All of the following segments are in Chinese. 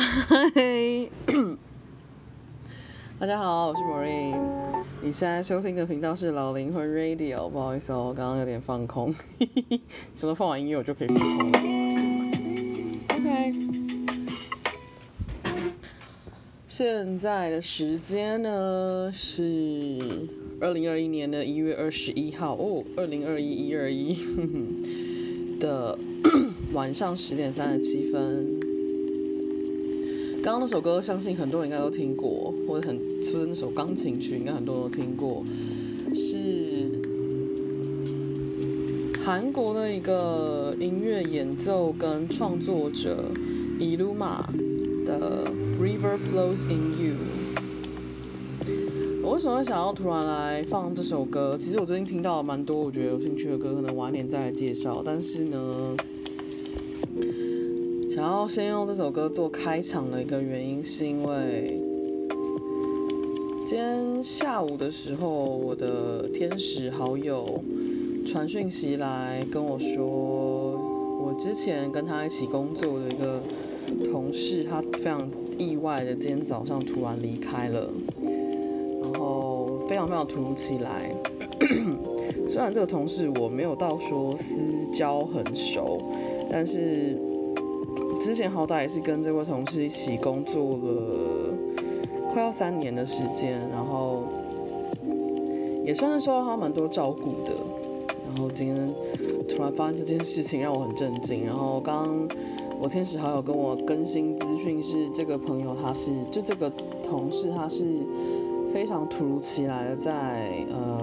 嗨，大家好，我是 Maureen。你现在收听的频道是老灵魂 Radio。不好意思哦，我刚刚有点放空，只要放完音乐我就可以放空了。OK，现在的时间呢是二零二一年的一月二十一号哦，二零二一一二一 的晚上十点三十七分。刚刚那首歌，相信很多人应该都听过，或者很，出的那首钢琴曲，应该很多人都听过，是韩国的一个音乐演奏跟创作者 ILUMA 的《River Flows in You》。我为什么会想要突然来放这首歌？其实我最近听到了蛮多我觉得有兴趣的歌，可能晚点再来介绍。但是呢。然后先用这首歌做开场的一个原因，是因为今天下午的时候，我的天使好友传讯息来跟我说，我之前跟他一起工作的一个同事，他非常意外的今天早上突然离开了，然后非常非常突如其来。虽然这个同事我没有到说私交很熟，但是。之前好歹也是跟这位同事一起工作了快要三年的时间，然后也算是受到他蛮多照顾的。然后今天突然发生这件事情，让我很震惊。然后刚我天使好友跟我更新资讯是，这个朋友他是就这个同事他是非常突如其来的在呃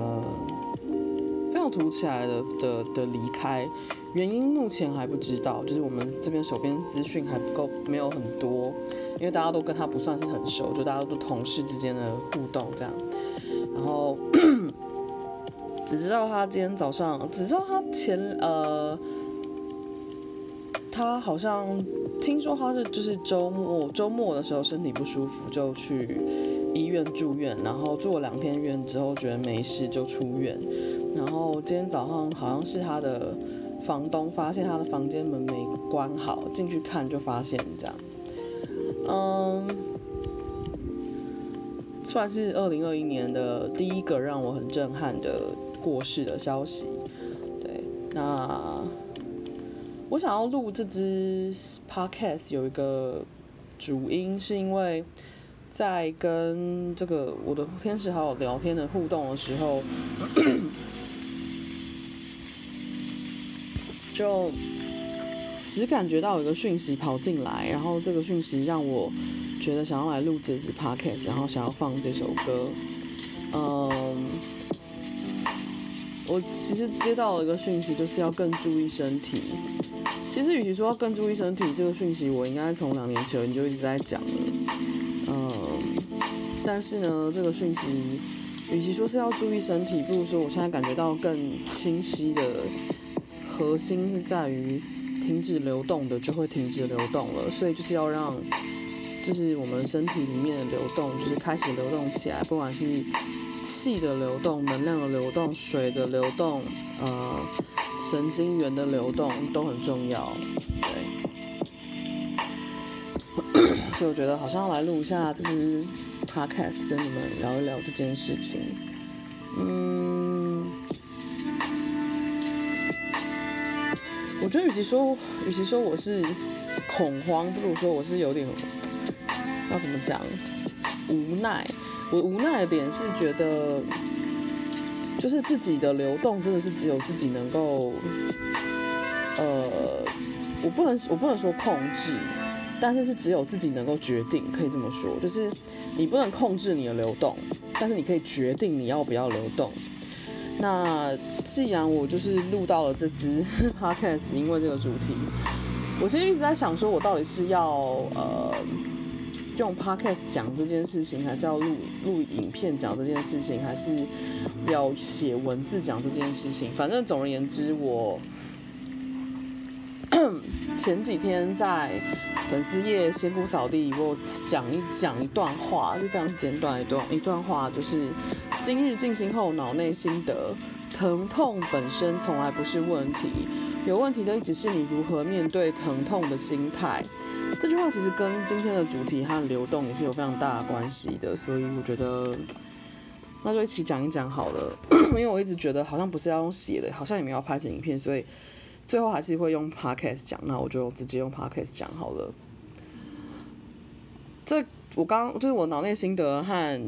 突起来的的的离开。原因目前还不知道，就是我们这边手边资讯还不够，没有很多，因为大家都跟他不算是很熟，就大家都同事之间的互动这样。然后只知道他今天早上，只知道他前呃，他好像听说他是就是周末周末的时候身体不舒服，就去医院住院，然后住了两天院之后觉得没事就出院。然后今天早上好像是他的。房东发现他的房间门没关好，进去看就发现这样。嗯，算是二零二一年的第一个让我很震撼的过世的消息。对，那我想要录这支 podcast 有一个主因，是因为在跟这个我的天使好友聊天的互动的时候。就只感觉到有一个讯息跑进来，然后这个讯息让我觉得想要来录这支 podcast，然后想要放这首歌。嗯，我其实接到了一个讯息，就是要更注意身体。其实与其说要更注意身体，这个讯息我应该从两年前就一直在讲了。但是呢，这个讯息与其说是要注意身体，不如说我现在感觉到更清晰的。核心是在于停止流动的就会停止流动了，所以就是要让，就是我们身体里面的流动就是开始流动起来，不管是气的流动、能量的流动、水的流动、呃神经元的流动都很重要。对，所以我觉得好像要来录一下这支 podcast，跟你们聊一聊这件事情。嗯。我觉得，与其说，与其说我是恐慌，不如说我是有点要怎么讲，无奈。我无奈的点是觉得，就是自己的流动真的是只有自己能够，呃，我不能，我不能说控制，但是是只有自己能够决定，可以这么说，就是你不能控制你的流动，但是你可以决定你要不要流动。那既然我就是录到了这支 podcast，因为这个主题，我其实一直在想，说我到底是要呃用 podcast 讲这件事情，还是要录录影片讲这件事情，还是要写文字讲这件事情？反正总而言之，我前几天在粉丝页仙姑扫地，我讲一讲一段话，就非常简短一段一段话，就是。今日静心后脑内心得：疼痛本身从来不是问题，有问题的一直是你如何面对疼痛的心态。这句话其实跟今天的主题和流动也是有非常大的关系的，所以我觉得那就一起讲一讲好了。因为我一直觉得好像不是要用写的，好像也没有拍成影片，所以最后还是会用 podcast 讲。那我就直接用 podcast 讲好了。这我刚就是我脑内心得和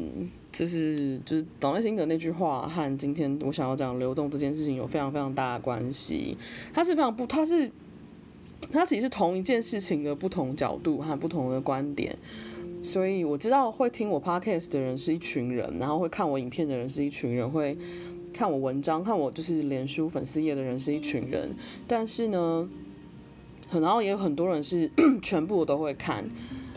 就是就是脑内心得那句话和今天我想要讲流动这件事情有非常非常大的关系。它是非常不，它是。它其实是同一件事情的不同角度和不同的观点，所以我知道会听我 podcast 的人是一群人，然后会看我影片的人是一群人，会看我文章、看我就是脸书粉丝页的人是一群人。但是呢，然后也有很多人是 全部我都会看。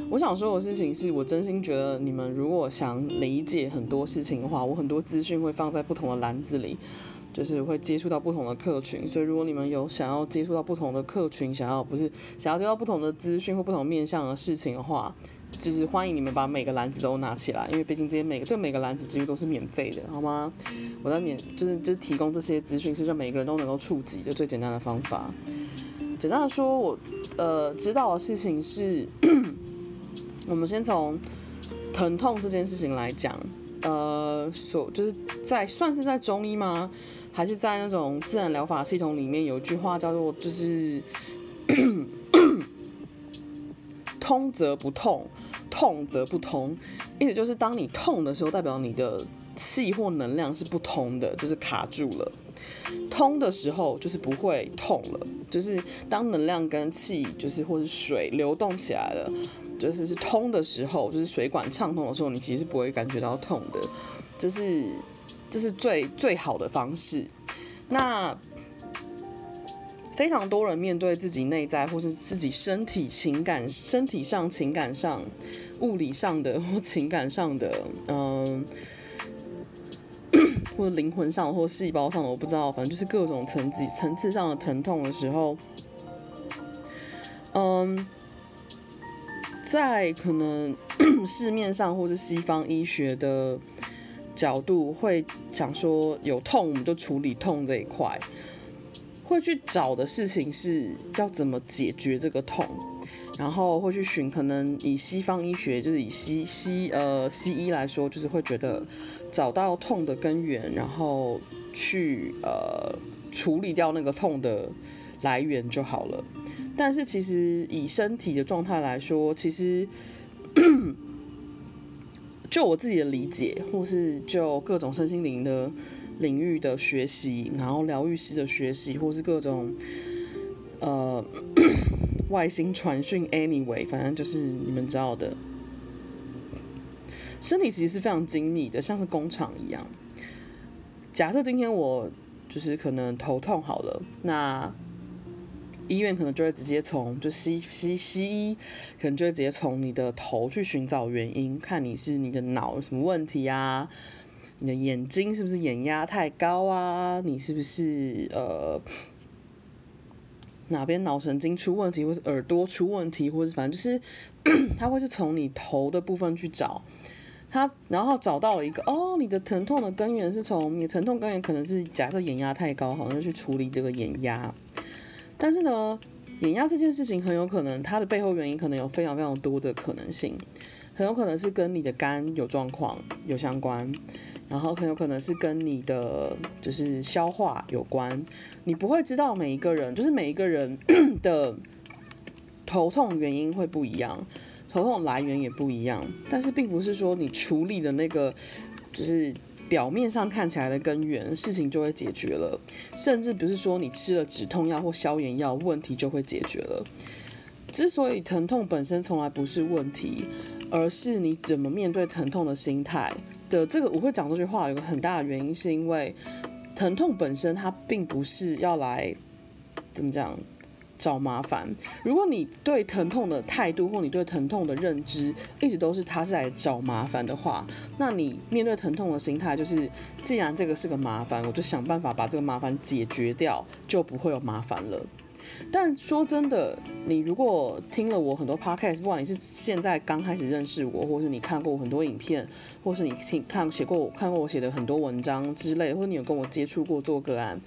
我想说的事情是我真心觉得，你们如果想理解很多事情的话，我很多资讯会放在不同的篮子里。就是会接触到不同的客群，所以如果你们有想要接触到不同的客群，想要不是想要接到不同的资讯或不同面向的事情的话，就是欢迎你们把每个篮子都拿起来，因为毕竟这些每个这每个篮子几乎都是免费的，好吗？我在免就是就是提供这些资讯，是让每个人都能够触及的最简单的方法。简单的说，我呃知道的事情是，我们先从疼痛这件事情来讲，呃，所就是在算是在中医吗？还是在那种自然疗法系统里面，有一句话叫做“就是通则不痛，痛则不通”，意思就是当你痛的时候，代表你的气或能量是不通的，就是卡住了；通的时候，就是不会痛了。就是当能量跟气，就是或是水流动起来了，就是是通的时候，就是水管畅通的时候，你其实是不会感觉到痛的。这是。这是最最好的方式。那非常多人面对自己内在或是自己身体、情感、身体上、情感上、物理上的或情感上的，嗯，或者灵魂上或细胞上的，我不知道，反正就是各种层级、层次上的疼痛的时候，嗯，在可能市面上或是西方医学的。角度会讲说有痛我们就处理痛这一块，会去找的事情是要怎么解决这个痛，然后会去寻可能以西方医学就是以西西呃西医来说，就是会觉得找到痛的根源，然后去呃处理掉那个痛的来源就好了。但是其实以身体的状态来说，其实。就我自己的理解，或是就各种身心灵的领域的学习，然后疗愈师的学习，或是各种呃 外星传讯，anyway，反正就是你们知道的，身体其实是非常精密的，像是工厂一样。假设今天我就是可能头痛好了，那。医院可能就会直接从就西西西医，可能就会直接从你的头去寻找原因，看你是你的脑有什么问题啊，你的眼睛是不是眼压太高啊，你是不是呃哪边脑神经出问题，或是耳朵出问题，或是反正就是 他会是从你头的部分去找。他，然后找到了一个哦，你的疼痛的根源是从你的疼痛根源可能是假设眼压太高，好像就去处理这个眼压。但是呢，眼压这件事情很有可能，它的背后原因可能有非常非常多的可能性，很有可能是跟你的肝有状况有相关，然后很有可能是跟你的就是消化有关。你不会知道每一个人，就是每一个人 的头痛原因会不一样，头痛来源也不一样，但是并不是说你处理的那个就是。表面上看起来的根源，事情就会解决了，甚至不是说你吃了止痛药或消炎药，问题就会解决了。之所以疼痛本身从来不是问题，而是你怎么面对疼痛的心态的这个，我会讲这句话有个很大的原因，是因为疼痛本身它并不是要来怎么讲。找麻烦。如果你对疼痛的态度或你对疼痛的认知一直都是他是来找麻烦的话，那你面对疼痛的心态就是，既然这个是个麻烦，我就想办法把这个麻烦解决掉，就不会有麻烦了。但说真的，你如果听了我很多 podcast，不管你是现在刚开始认识我，或是你看过我很多影片，或是你听看写过我看过我写的很多文章之类，或者你有跟我接触过做个案。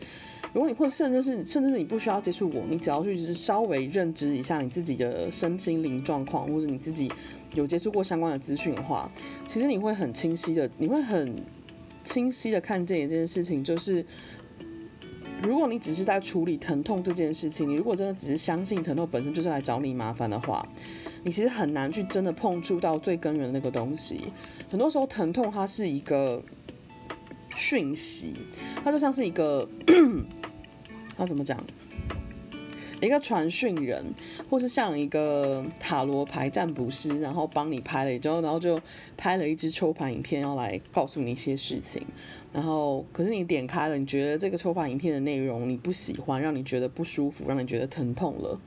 如果你或者甚至是甚至是你不需要接触我，你只要去是稍微认知一下你自己的身心灵状况，或者你自己有接触过相关的资讯的话，其实你会很清晰的，你会很清晰的看见一件事情，就是如果你只是在处理疼痛这件事情，你如果真的只是相信疼痛本身就是来找你麻烦的话，你其实很难去真的碰触到最根源的那个东西。很多时候，疼痛它是一个讯息，它就像是一个。它怎么讲？一个传讯人，或是像一个塔罗牌占卜师，然后帮你拍了之后，然后就拍了一支抽盘影片，要来告诉你一些事情。然后，可是你点开了，你觉得这个抽盘影片的内容你不喜欢，让你觉得不舒服，让你觉得疼痛了。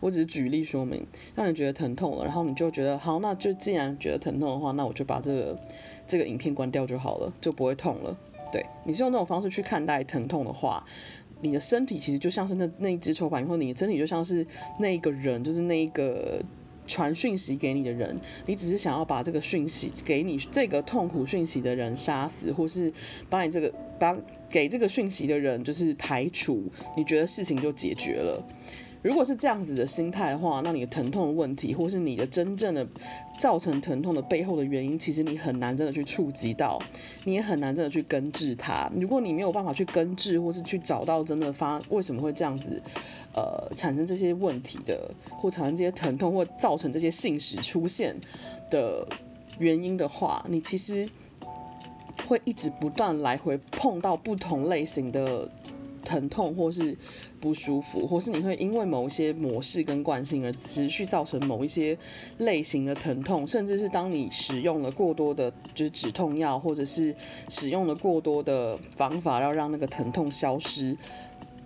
我只是举例说明，让你觉得疼痛了，然后你就觉得好，那就既然觉得疼痛的话，那我就把这个这个影片关掉就好了，就不会痛了。对，你是用这种方式去看待疼痛的话。你的身体其实就像是那那一只抽盘，或你的身体就像是那一个人，就是那一个传讯息给你的人。你只是想要把这个讯息给你这个痛苦讯息的人杀死，或是把你这个把给这个讯息的人就是排除，你觉得事情就解决了。如果是这样子的心态的话，那你的疼痛问题，或是你的真正的造成疼痛的背后的原因，其实你很难真的去触及到，你也很难真的去根治它。如果你没有办法去根治，或是去找到真的发为什么会这样子，呃，产生这些问题的，或产生这些疼痛，或造成这些信使出现的原因的话，你其实会一直不断来回碰到不同类型的。疼痛，或是不舒服，或是你会因为某一些模式跟惯性而持续造成某一些类型的疼痛，甚至是当你使用了过多的，就是止痛药，或者是使用了过多的方法要让那个疼痛消失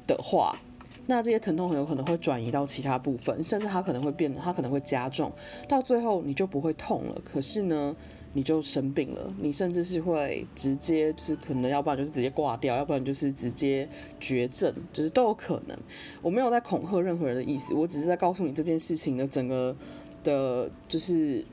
的话，那这些疼痛很有可能会转移到其他部分，甚至它可能会变，它可能会加重，到最后你就不会痛了。可是呢，你就生病了，你甚至是会直接就是可能，要不然就是直接挂掉，要不然就是直接绝症，就是都有可能。我没有在恐吓任何人的意思，我只是在告诉你这件事情的整个的，就是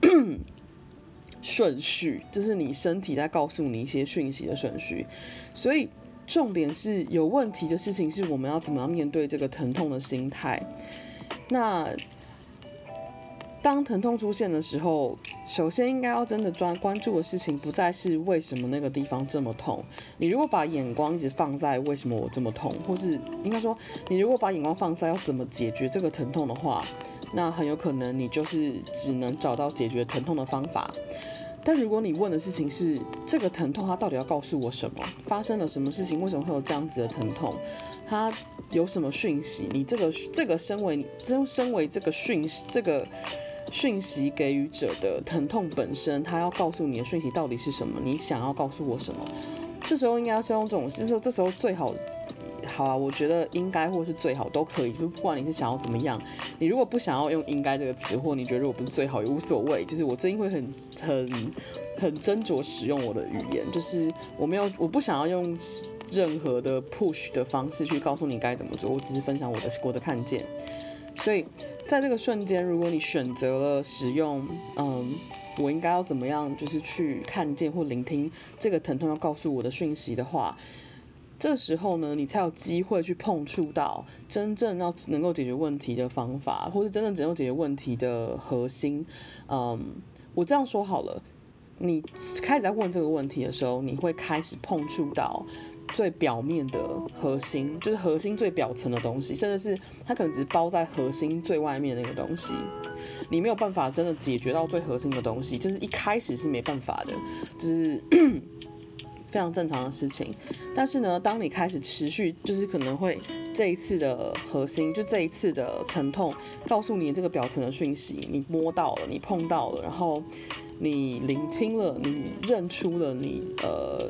顺序，就是你身体在告诉你一些讯息的顺序。所以重点是有问题的事情是我们要怎么样面对这个疼痛的心态。那。当疼痛出现的时候，首先应该要真的专关注的事情，不再是为什么那个地方这么痛。你如果把眼光一直放在为什么我这么痛，或是应该说，你如果把眼光放在要怎么解决这个疼痛的话，那很有可能你就是只能找到解决疼痛的方法。但如果你问的事情是这个疼痛它到底要告诉我什么？发生了什么事情？为什么会有这样子的疼痛？它有什么讯息？你这个这个身为真身为这个讯息这个。讯息给予者的疼痛本身，他要告诉你的讯息到底是什么？你想要告诉我什么？这时候应该是用这种，这时候这时候最好，好啊，我觉得应该或是最好都可以，就不管你是想要怎么样，你如果不想要用应该这个词，或你觉得我不是最好也无所谓。就是我最近会很很很斟酌使用我的语言，就是我没有，我不想要用任何的 push 的方式去告诉你该怎么做，我只是分享我的我的看见，所以。在这个瞬间，如果你选择了使用，嗯，我应该要怎么样，就是去看见或聆听这个疼痛要告诉我的讯息的话，这时候呢，你才有机会去碰触到真正要能够解决问题的方法，或是真正能够解决问题的核心。嗯，我这样说好了，你开始在问这个问题的时候，你会开始碰触到。最表面的核心，就是核心最表层的东西，甚至是它可能只是包在核心最外面那个东西，你没有办法真的解决到最核心的东西，这是一开始是没办法的，这是非常正常的事情。但是呢，当你开始持续，就是可能会这一次的核心，就这一次的疼痛，告诉你这个表层的讯息，你摸到了，你碰到了，然后你聆听了，你认出了，你呃。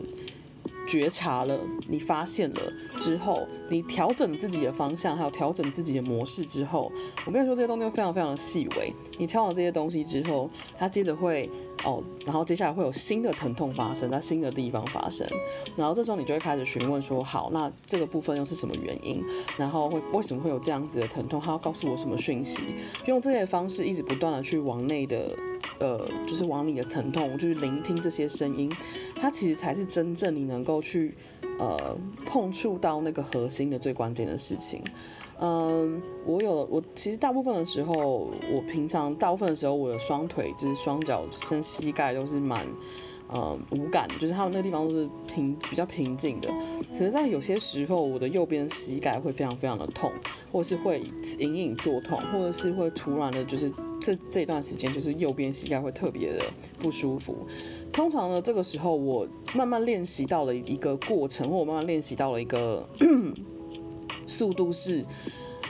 觉察了，你发现了之后，你调整自己的方向，还有调整自己的模式之后，我跟你说，这些东西非常非常的细微。你调好这些东西之后，它接着会哦，然后接下来会有新的疼痛发生在新的地方发生，然后这时候你就会开始询问说，好，那这个部分又是什么原因？然后会为什么会有这样子的疼痛？它要告诉我什么讯息？用这些方式一直不断的去往内的呃，就是往你的疼痛，就是聆听这些声音，它其实才是真正你能够去呃碰触到那个核心的最关键的事情。嗯，我有我其实大部分的时候，我平常大部分的时候，我的双腿就是双脚跟膝盖都是蛮。呃、无感，就是他们那个地方都是平比较平静的。可是，在有些时候，我的右边膝盖会非常非常的痛，或者是会隐隐作痛，或者是会突然的，就是这这段时间，就是右边膝盖会特别的不舒服。通常呢，这个时候我慢慢练习到了一个过程，或我慢慢练习到了一个 速度是。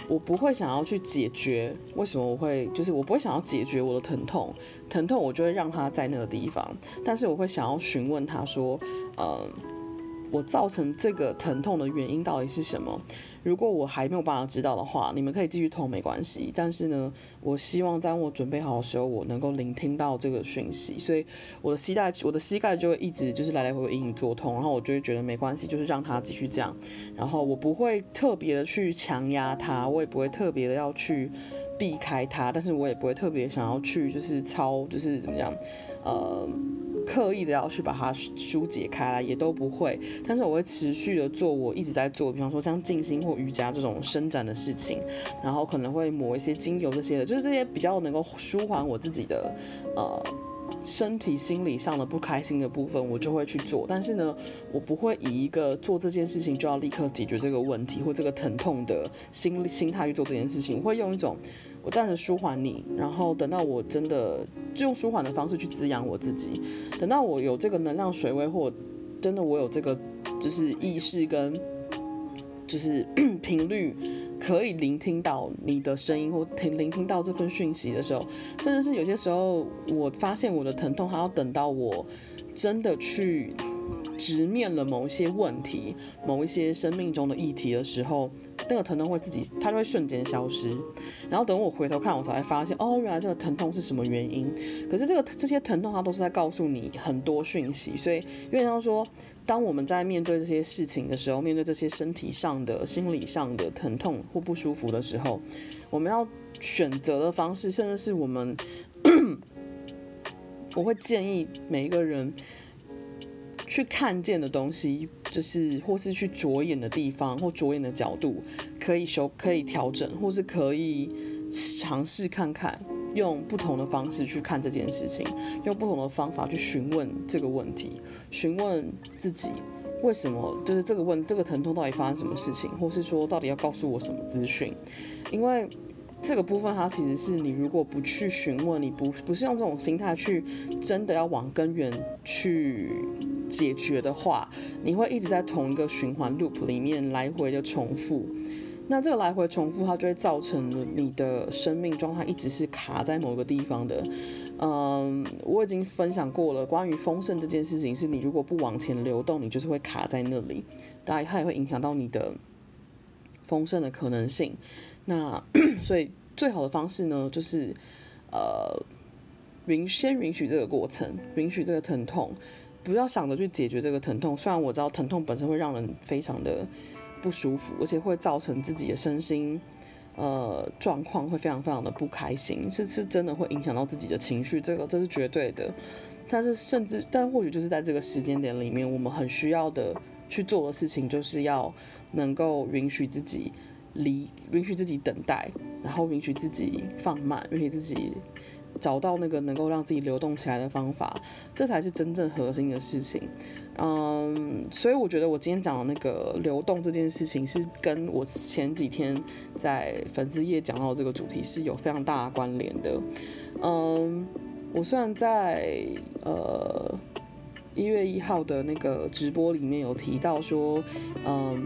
我不会想要去解决为什么我会，就是我不会想要解决我的疼痛，疼痛我就会让他在那个地方，但是我会想要询问他说，呃。我造成这个疼痛的原因到底是什么？如果我还没有办法知道的话，你们可以继续痛没关系。但是呢，我希望在我准备好的时候，我能够聆听到这个讯息。所以我的膝盖，我的膝盖就会一直就是来来回回隐隐作痛，然后我就会觉得没关系，就是让它继续这样。然后我不会特别的去强压它，我也不会特别的要去避开它，但是我也不会特别想要去就是操，就是怎么样，呃。刻意的要去把它疏解开来，也都不会。但是我会持续的做我一直在做，比方说像静心或瑜伽这种伸展的事情，然后可能会抹一些精油这些的，就是这些比较能够舒缓我自己的呃身体心理上的不开心的部分，我就会去做。但是呢，我不会以一个做这件事情就要立刻解决这个问题或这个疼痛的心心态去做这件事情，我会用一种。我暂时舒缓你，然后等到我真的就用舒缓的方式去滋养我自己。等到我有这个能量水位，或真的我有这个就是意识跟就是 频率，可以聆听到你的声音或听聆听到这份讯息的时候，甚至是有些时候，我发现我的疼痛还要等到我真的去直面了某一些问题、某一些生命中的议题的时候。那个疼痛会自己，它就会瞬间消失。然后等我回头看，我才发现，哦，原来这个疼痛是什么原因。可是这个这些疼痛，它都是在告诉你很多讯息。所以，因为他说，当我们在面对这些事情的时候，面对这些身体上的、心理上的疼痛或不舒服的时候，我们要选择的方式，甚至是我们，我会建议每一个人。去看见的东西，就是或是去着眼的地方或着眼的角度，可以修、可以调整，或是可以尝试看看，用不同的方式去看这件事情，用不同的方法去询问这个问题，询问自己为什么，就是这个问这个疼痛到底发生什么事情，或是说到底要告诉我什么资讯，因为。这个部分，它其实是你如果不去询问，你不不是用这种心态去真的要往根源去解决的话，你会一直在同一个循环 loop 里面来回的重复。那这个来回重复，它就会造成你的生命状态一直是卡在某个地方的。嗯，我已经分享过了，关于丰盛这件事情，是你如果不往前流动，你就是会卡在那里，当然它也会影响到你的丰盛的可能性。那所 以最好的方式呢，就是呃允先允许这个过程，允许这个疼痛，不要想着去解决这个疼痛。虽然我知道疼痛本身会让人非常的不舒服，而且会造成自己的身心呃状况会非常非常的不开心，是是真的会影响到自己的情绪，这个这是绝对的。但是甚至但或许就是在这个时间点里面，我们很需要的去做的事情，就是要能够允许自己。离允许自己等待，然后允许自己放慢，允许自己找到那个能够让自己流动起来的方法，这才是真正核心的事情。嗯，所以我觉得我今天讲的那个流动这件事情，是跟我前几天在粉丝页讲到这个主题是有非常大的关联的。嗯，我虽然在呃一月一号的那个直播里面有提到说，嗯。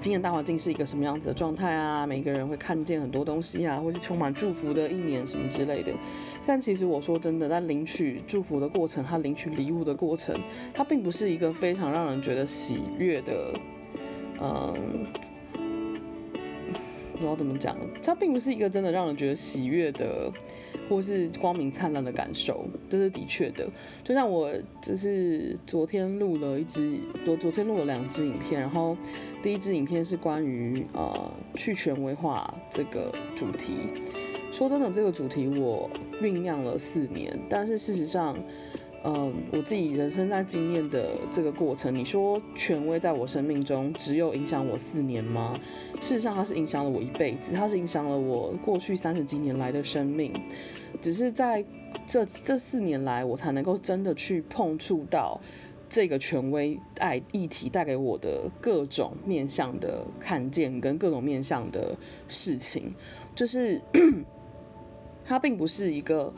今年大环境是一个什么样子的状态啊？每个人会看见很多东西啊，或是充满祝福的一年什么之类的。但其实我说真的，在领取祝福的过程，他领取礼物的过程，它并不是一个非常让人觉得喜悦的，嗯，我要怎么讲？它并不是一个真的让人觉得喜悦的。或是光明灿烂的感受，这是的确的。就像我就是昨天录了一支，昨昨天录了两支影片，然后第一支影片是关于呃去权威化这个主题，说真的，这个主题我酝酿了四年，但是事实上，嗯，我自己人生在经验的这个过程，你说权威在我生命中只有影响我四年吗？事实上，它是影响了我一辈子，它是影响了我过去三十几年来的生命。只是在这这四年来，我才能够真的去碰触到这个权威爱议题带给我的各种面向的看见，跟各种面向的事情，就是 它并不是一个。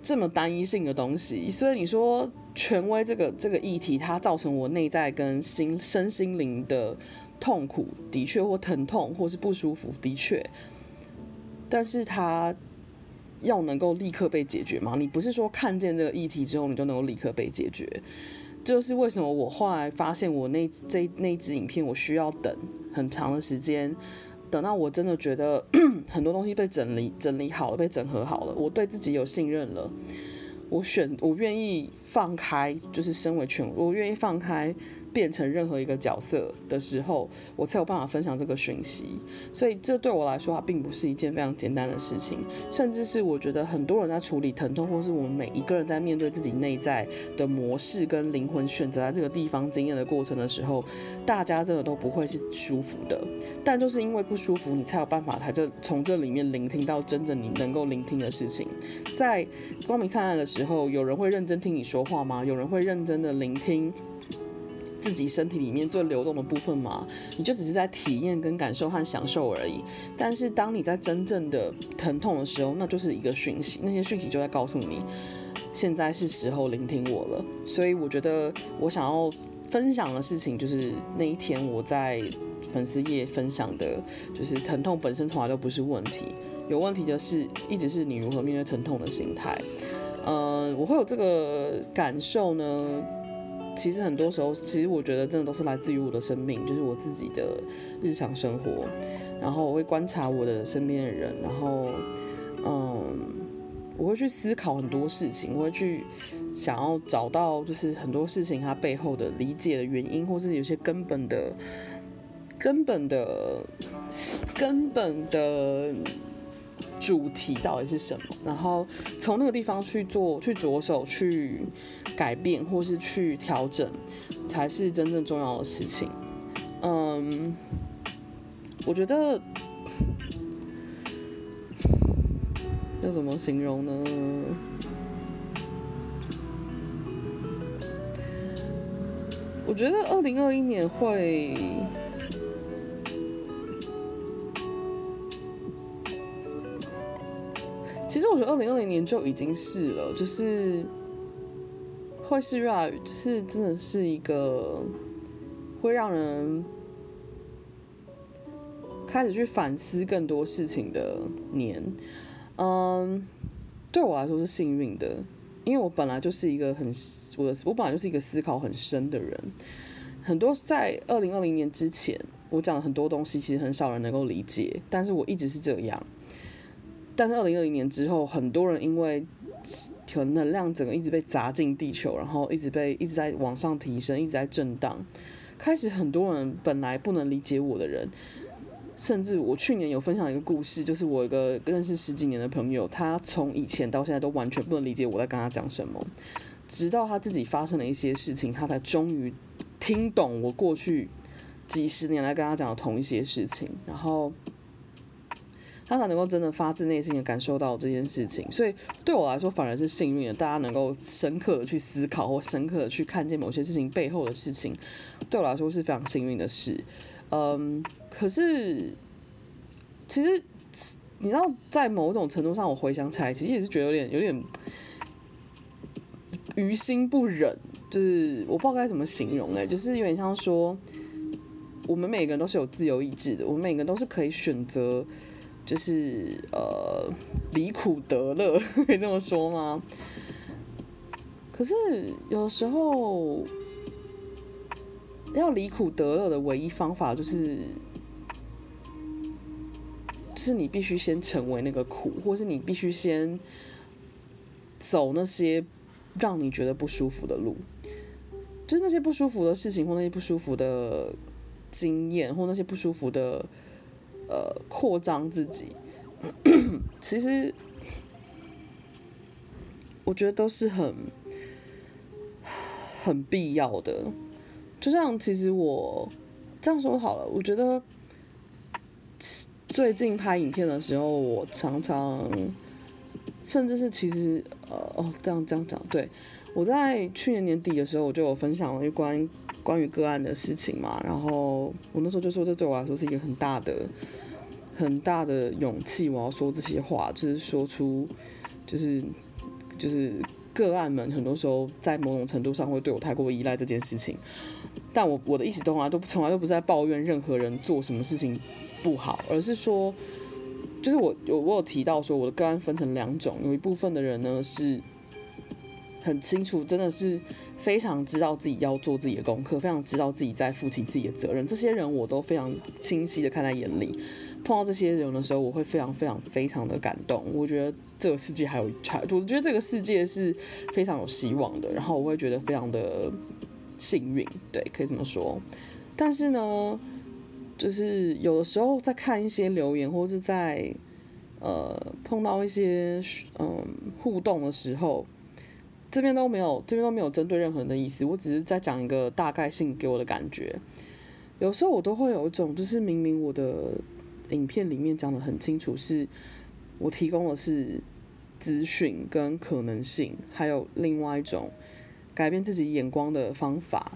这么单一性的东西，所以你说权威这个这个议题，它造成我内在跟心身心灵的痛苦，的确或疼痛或是不舒服，的确，但是它要能够立刻被解决吗？你不是说看见这个议题之后，你就能够立刻被解决？就是为什么我后来发现我那这那支影片，我需要等很长的时间。等到我真的觉得 很多东西被整理整理好了，被整合好了，我对自己有信任了，我选我愿意放开，就是身为全，我愿意放开。变成任何一个角色的时候，我才有办法分享这个讯息。所以这对我来说，它并不是一件非常简单的事情。甚至是我觉得很多人在处理疼痛，或是我们每一个人在面对自己内在的模式跟灵魂选择在这个地方经验的过程的时候，大家真的都不会是舒服的。但就是因为不舒服，你才有办法才这从这里面聆听到真正你能够聆听的事情。在光明灿烂的时候，有人会认真听你说话吗？有人会认真的聆听？自己身体里面最流动的部分嘛，你就只是在体验跟感受和享受而已。但是当你在真正的疼痛的时候，那就是一个讯息，那些讯息就在告诉你，现在是时候聆听我了。所以我觉得我想要分享的事情，就是那一天我在粉丝页分享的，就是疼痛本身从来都不是问题，有问题的是一直是你如何面对疼痛的心态。嗯，我会有这个感受呢。其实很多时候，其实我觉得真的都是来自于我的生命，就是我自己的日常生活。然后我会观察我的身边的人，然后，嗯，我会去思考很多事情，我会去想要找到就是很多事情它背后的理解的原因，或是有些根本的、根本的、根本的。主题到底是什么？然后从那个地方去做，去着手去改变，或是去调整，才是真正重要的事情。嗯，我觉得要怎么形容呢？我觉得二零二一年会。其实我觉得二零二零年就已经是了，就是会是越来越是真的是一个会让人开始去反思更多事情的年。嗯，对我来说是幸运的，因为我本来就是一个很我的我本来就是一个思考很深的人，很多在二零二零年之前我讲的很多东西，其实很少人能够理解，但是我一直是这样。但是二零二零年之后，很多人因为可能能量整个一直被砸进地球，然后一直被一直在往上提升，一直在震荡。开始很多人本来不能理解我的人，甚至我去年有分享一个故事，就是我一个认识十几年的朋友，他从以前到现在都完全不能理解我在跟他讲什么，直到他自己发生了一些事情，他才终于听懂我过去几十年来跟他讲的同一些事情，然后。他才能够真的发自内心的感受到这件事情，所以对我来说反而是幸运的。大家能够深刻的去思考或深刻的去看见某些事情背后的事情，对我来说是非常幸运的事。嗯，可是其实你知道，在某种程度上，我回想起来，其实也是觉得有点有点于心不忍，就是我不知道该怎么形容哎，就是有点像说，我们每个人都是有自由意志的，我们每个人都是可以选择。就是呃，离苦得乐，可以这么说吗？可是有时候要离苦得乐的唯一方法，就是，是你必须先成为那个苦，或是你必须先走那些让你觉得不舒服的路，就是那些不舒服的事情，或那些不舒服的经验，或那些不舒服的。呃，扩张自己，其实我觉得都是很很必要的。就像其实我这样说好了，我觉得最近拍影片的时候，我常常甚至是其实呃哦这样这样讲，对，我在去年年底的时候，我就有分享了一关关于个案的事情嘛，然后我那时候就说，这对我来说是一个很大的很大的勇气，我要说这些话，就是说出就是就是个案们很多时候在某种程度上会对我太过依赖这件事情。但我我的意思从来都从来都不是在抱怨任何人做什么事情不好，而是说，就是我有我有提到说我的个案分成两种，有一部分的人呢是很清楚，真的是非常知道自己要做自己的功课，非常知道自己在负起自己的责任，这些人我都非常清晰的看在眼里。碰到这些人的时候，我会非常非常非常的感动。我觉得这个世界还有还，我觉得这个世界是非常有希望的。然后我会觉得非常的。幸运，对，可以这么说。但是呢，就是有的时候在看一些留言，或是在呃碰到一些嗯互动的时候，这边都没有，这边都没有针对任何人的意思。我只是在讲一个大概性给我的感觉。有时候我都会有一种，就是明明我的影片里面讲得很清楚，是我提供的是资讯跟可能性，还有另外一种。改变自己眼光的方法，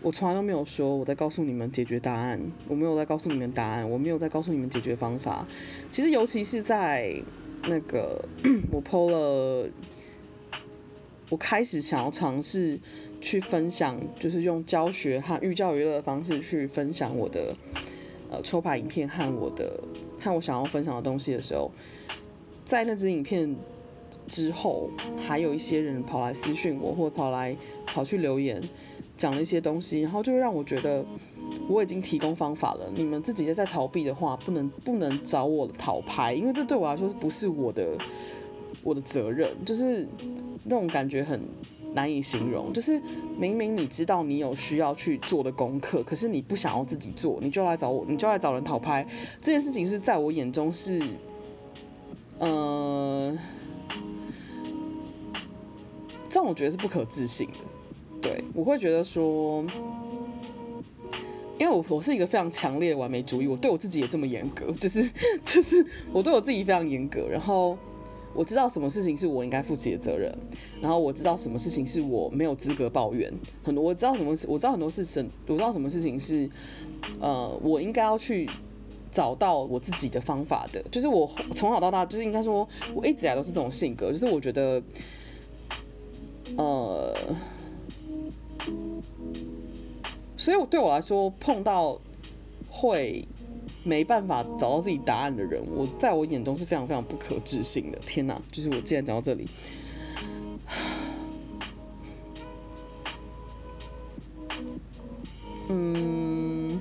我从来都没有说我在告诉你们解决答案，我没有在告诉你们答案，我没有在告诉你们解决方法。其实，尤其是在那个 我 PO 了，我开始想要尝试去分享，就是用教学和寓教于乐的方式去分享我的呃抽牌影片和我的和我想要分享的东西的时候，在那支影片。之后还有一些人跑来私讯我，或跑来跑去留言，讲了一些东西，然后就让我觉得我已经提供方法了。你们自己在逃避的话，不能不能找我讨拍，因为这对我来说是不是我的我的责任？就是那种感觉很难以形容。就是明明你知道你有需要去做的功课，可是你不想要自己做，你就来找我，你就来找人讨拍。这件事情是在我眼中是，呃。这样我觉得是不可置信的，对，我会觉得说，因为我我是一个非常强烈的完美主义，我对我自己也这么严格，就是就是我对我自己非常严格，然后我知道什么事情是我应该负起的责任，然后我知道什么事情是我没有资格抱怨，很多我知道什么事，我知道很多事情，我知道什么事情是呃我应该要去找到我自己的方法的，就是我从小到大就是应该说我一直以来都是这种性格，就是我觉得。呃，所以，我对我来说，碰到会没办法找到自己答案的人，我在我眼中是非常非常不可置信的。天哪！就是我既然讲到这里，嗯，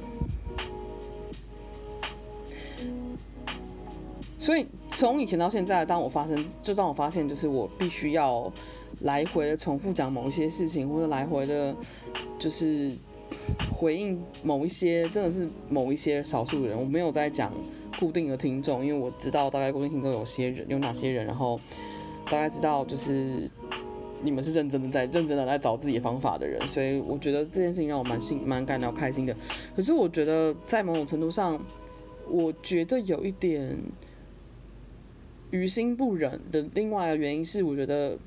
所以从以前到现在，当我发生，就当我发现，就是我必须要。来回的重复讲某一些事情，或者来回的，就是回应某一些，真的是某一些少数人。我没有在讲固定的听众，因为我知道大概固定听众有些人有哪些人，然后大概知道就是你们是认真的在认真的来找自己方法的人，所以我觉得这件事情让我蛮幸蛮感到开心的。可是我觉得在某种程度上，我觉得有一点于心不忍的另外一个原因是，我觉得。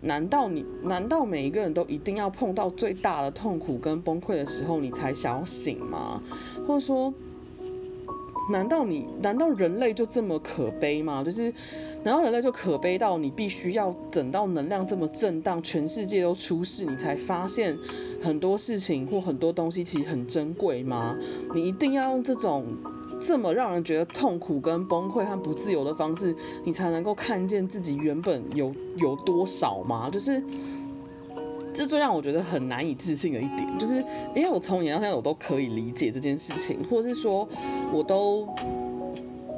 难道你？难道每一个人都一定要碰到最大的痛苦跟崩溃的时候，你才想要醒吗？或者说，难道你？难道人类就这么可悲吗？就是，难道人类就可悲到你必须要等到能量这么震荡，全世界都出事，你才发现很多事情或很多东西其实很珍贵吗？你一定要用这种？这么让人觉得痛苦跟崩溃和不自由的方式，你才能够看见自己原本有有多少吗？就是这最让我觉得很难以置信的一点，就是因为我从以到现在我都可以理解这件事情，或者是说我都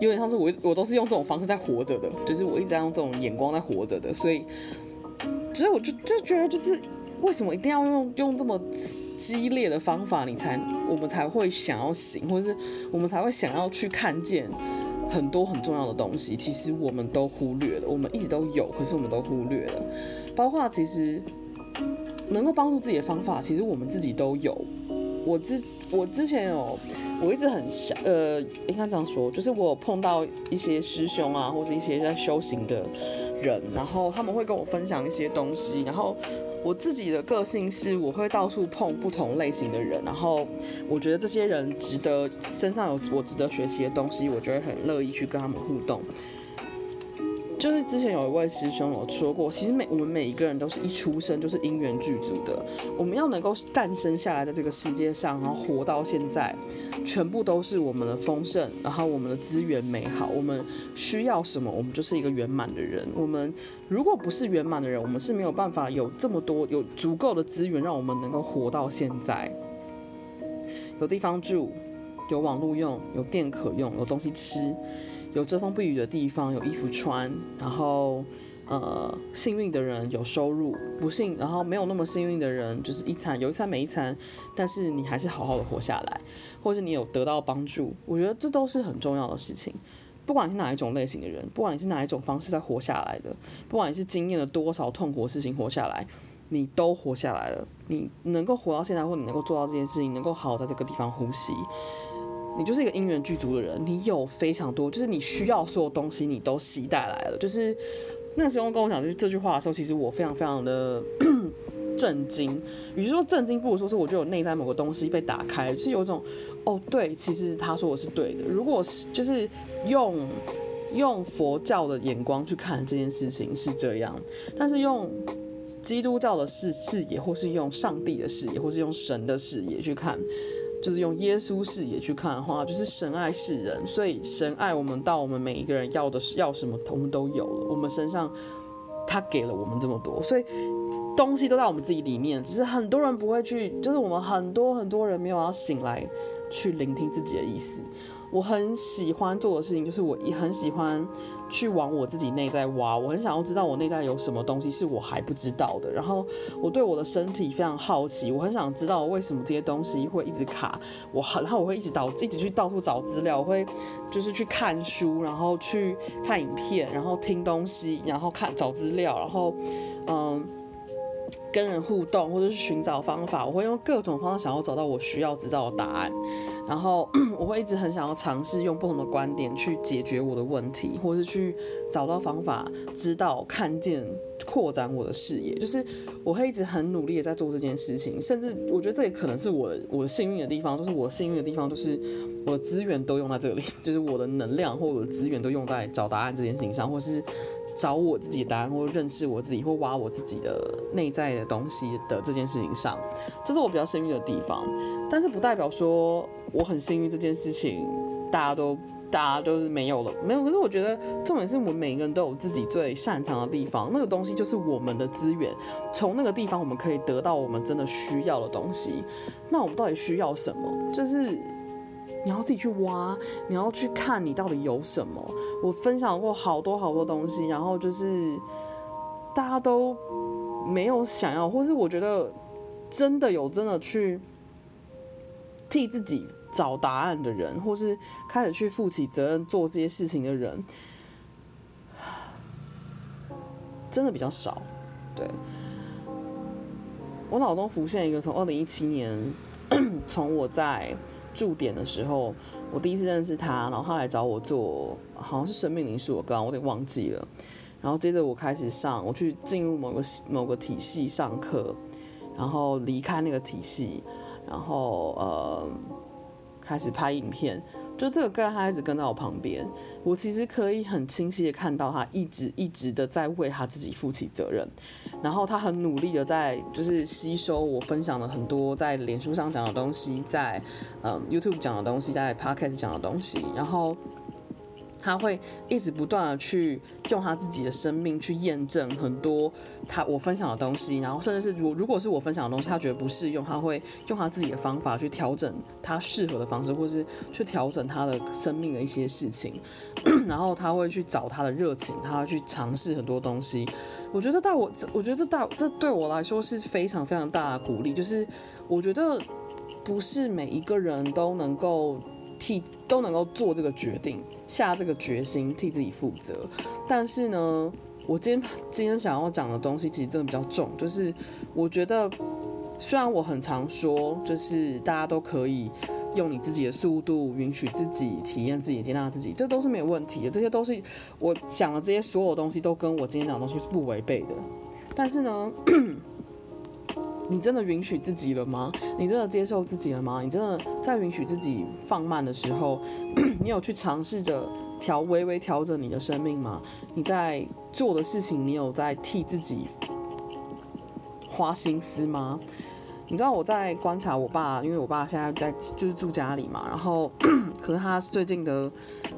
有点像是我我都是用这种方式在活着的，就是我一直在用这种眼光在活着的，所以所以我就就觉得就是为什么一定要用用这么。激烈的方法，你才我们才会想要醒，或是我们才会想要去看见很多很重要的东西，其实我们都忽略了。我们一直都有，可是我们都忽略了。包括其实能够帮助自己的方法，其实我们自己都有。我之我之前有，我一直很想，呃，应该这样说，就是我有碰到一些师兄啊，或是一些在修行的人，然后他们会跟我分享一些东西，然后。我自己的个性是，我会到处碰不同类型的人，然后我觉得这些人值得身上有我值得学习的东西，我就会很乐意去跟他们互动。就是之前有一位师兄有说过，其实每我们每一个人都是一出生就是因缘具足的，我们要能够诞生下来在这个世界上，然后活到现在，全部都是我们的丰盛，然后我们的资源美好，我们需要什么，我们就是一个圆满的人。我们如果不是圆满的人，我们是没有办法有这么多有足够的资源让我们能够活到现在，有地方住，有网络用，有电可用，有东西吃。有遮风避雨的地方，有衣服穿，然后，呃，幸运的人有收入，不幸，然后没有那么幸运的人，就是一餐有一餐没一餐，但是你还是好好的活下来，或者你有得到帮助，我觉得这都是很重要的事情。不管你是哪一种类型的人，不管你是哪一种方式在活下来的，不管你是经验了多少痛苦的事情活下来，你都活下来了，你能够活到现在，或你能够做到这件事情，能够好好在这个地方呼吸。你就是一个因缘具足的人，你有非常多，就是你需要所有东西，你都携带来了。就是那个时候跟我讲这这句话的时候，其实我非常非常的 震惊。与其说震惊，不如说是我就有内在某个东西被打开，就是有一种哦，对，其实他说我是对的。如果是就是用用佛教的眼光去看这件事情是这样，但是用基督教的视视野，或是用上帝的视野，或是用神的视野去看。就是用耶稣视野去看的话，就是神爱世人，所以神爱我们到我们每一个人要的要什么，我们都有了。我们身上他给了我们这么多，所以东西都在我们自己里面，只是很多人不会去，就是我们很多很多人没有要醒来去聆听自己的意思。我很喜欢做的事情，就是我很喜欢去往我自己内在挖。我很想要知道我内在有什么东西是我还不知道的。然后我对我的身体非常好奇，我很想知道为什么这些东西会一直卡我很。然后我会一直找，一直去到处找资料。我会就是去看书，然后去看影片，然后听东西，然后看找资料，然后嗯。跟人互动，或者是寻找方法，我会用各种方式想要找到我需要知道的答案。然后 我会一直很想要尝试用不同的观点去解决我的问题，或是去找到方法，知道、看见、扩展我的视野。就是我会一直很努力的在做这件事情。甚至我觉得这也可能是我我幸运的地方，就是我幸运的地方就是我的资源都用在这里，就是我的能量或我的资源都用在找答案这件事情上，或是。找我自己的答案，或认识我自己，或挖我自己的内在的东西的这件事情上，这是我比较幸运的地方。但是不代表说我很幸运这件事情，大家都大家都是没有了，没有。可是我觉得重点是我们每个人都有自己最擅长的地方，那个东西就是我们的资源。从那个地方我们可以得到我们真的需要的东西。那我们到底需要什么？就是。你要自己去挖，你要去看你到底有什么。我分享过好多好多东西，然后就是大家都没有想要，或是我觉得真的有真的去替自己找答案的人，或是开始去负起责任做这些事情的人，真的比较少。对，我脑中浮现一个从二零一七年，从我在。驻点的时候，我第一次认识他，然后他来找我做，好像是生命灵数，我刚刚我有点忘记了。然后接着我开始上，我去进入某个某个体系上课，然后离开那个体系，然后呃开始拍影片。就这个个案，他一直跟在我旁边，我其实可以很清晰的看到他一直一直的在为他自己负起责任，然后他很努力的在就是吸收我分享了很多在脸书上讲的东西，在嗯 YouTube 讲的东西，在 Podcast 讲的东西，然后。他会一直不断的去用他自己的生命去验证很多他我分享的东西，然后甚至是如如果是我分享的东西，他觉得不适用，他会用他自己的方法去调整他适合的方式，或是去调整他的生命的一些事情，然后他会去找他的热情，他会去尝试很多东西。我觉得带我，我觉得这大这对我来说是非常非常大的鼓励，就是我觉得不是每一个人都能够。替都能够做这个决定，下这个决心，替自己负责。但是呢，我今天今天想要讲的东西其实真的比较重，就是我觉得虽然我很常说，就是大家都可以用你自己的速度，允许自己体验自己，接纳自己，这都是没有问题的。这些都是我讲的这些所有东西，都跟我今天讲的东西是不违背的。但是呢。你真的允许自己了吗？你真的接受自己了吗？你真的在允许自己放慢的时候，你有去尝试着调微微调整你的生命吗？你在做的事情，你有在替自己花心思吗？你知道我在观察我爸，因为我爸现在在就是住家里嘛，然后 可是他最近的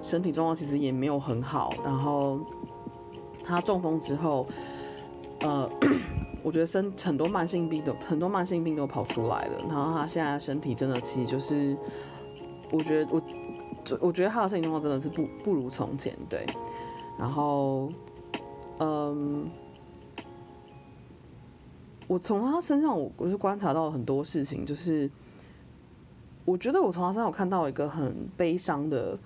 身体状况其实也没有很好，然后他中风之后，呃。我觉得生很多慢性病都很多慢性病都跑出来了，然后他现在身体真的其实就是，我觉得我，我觉得他的身体状况真的是不不如从前，对。然后，嗯，我从他身上我我是观察到很多事情，就是我觉得我从他身上我看到一个很悲伤的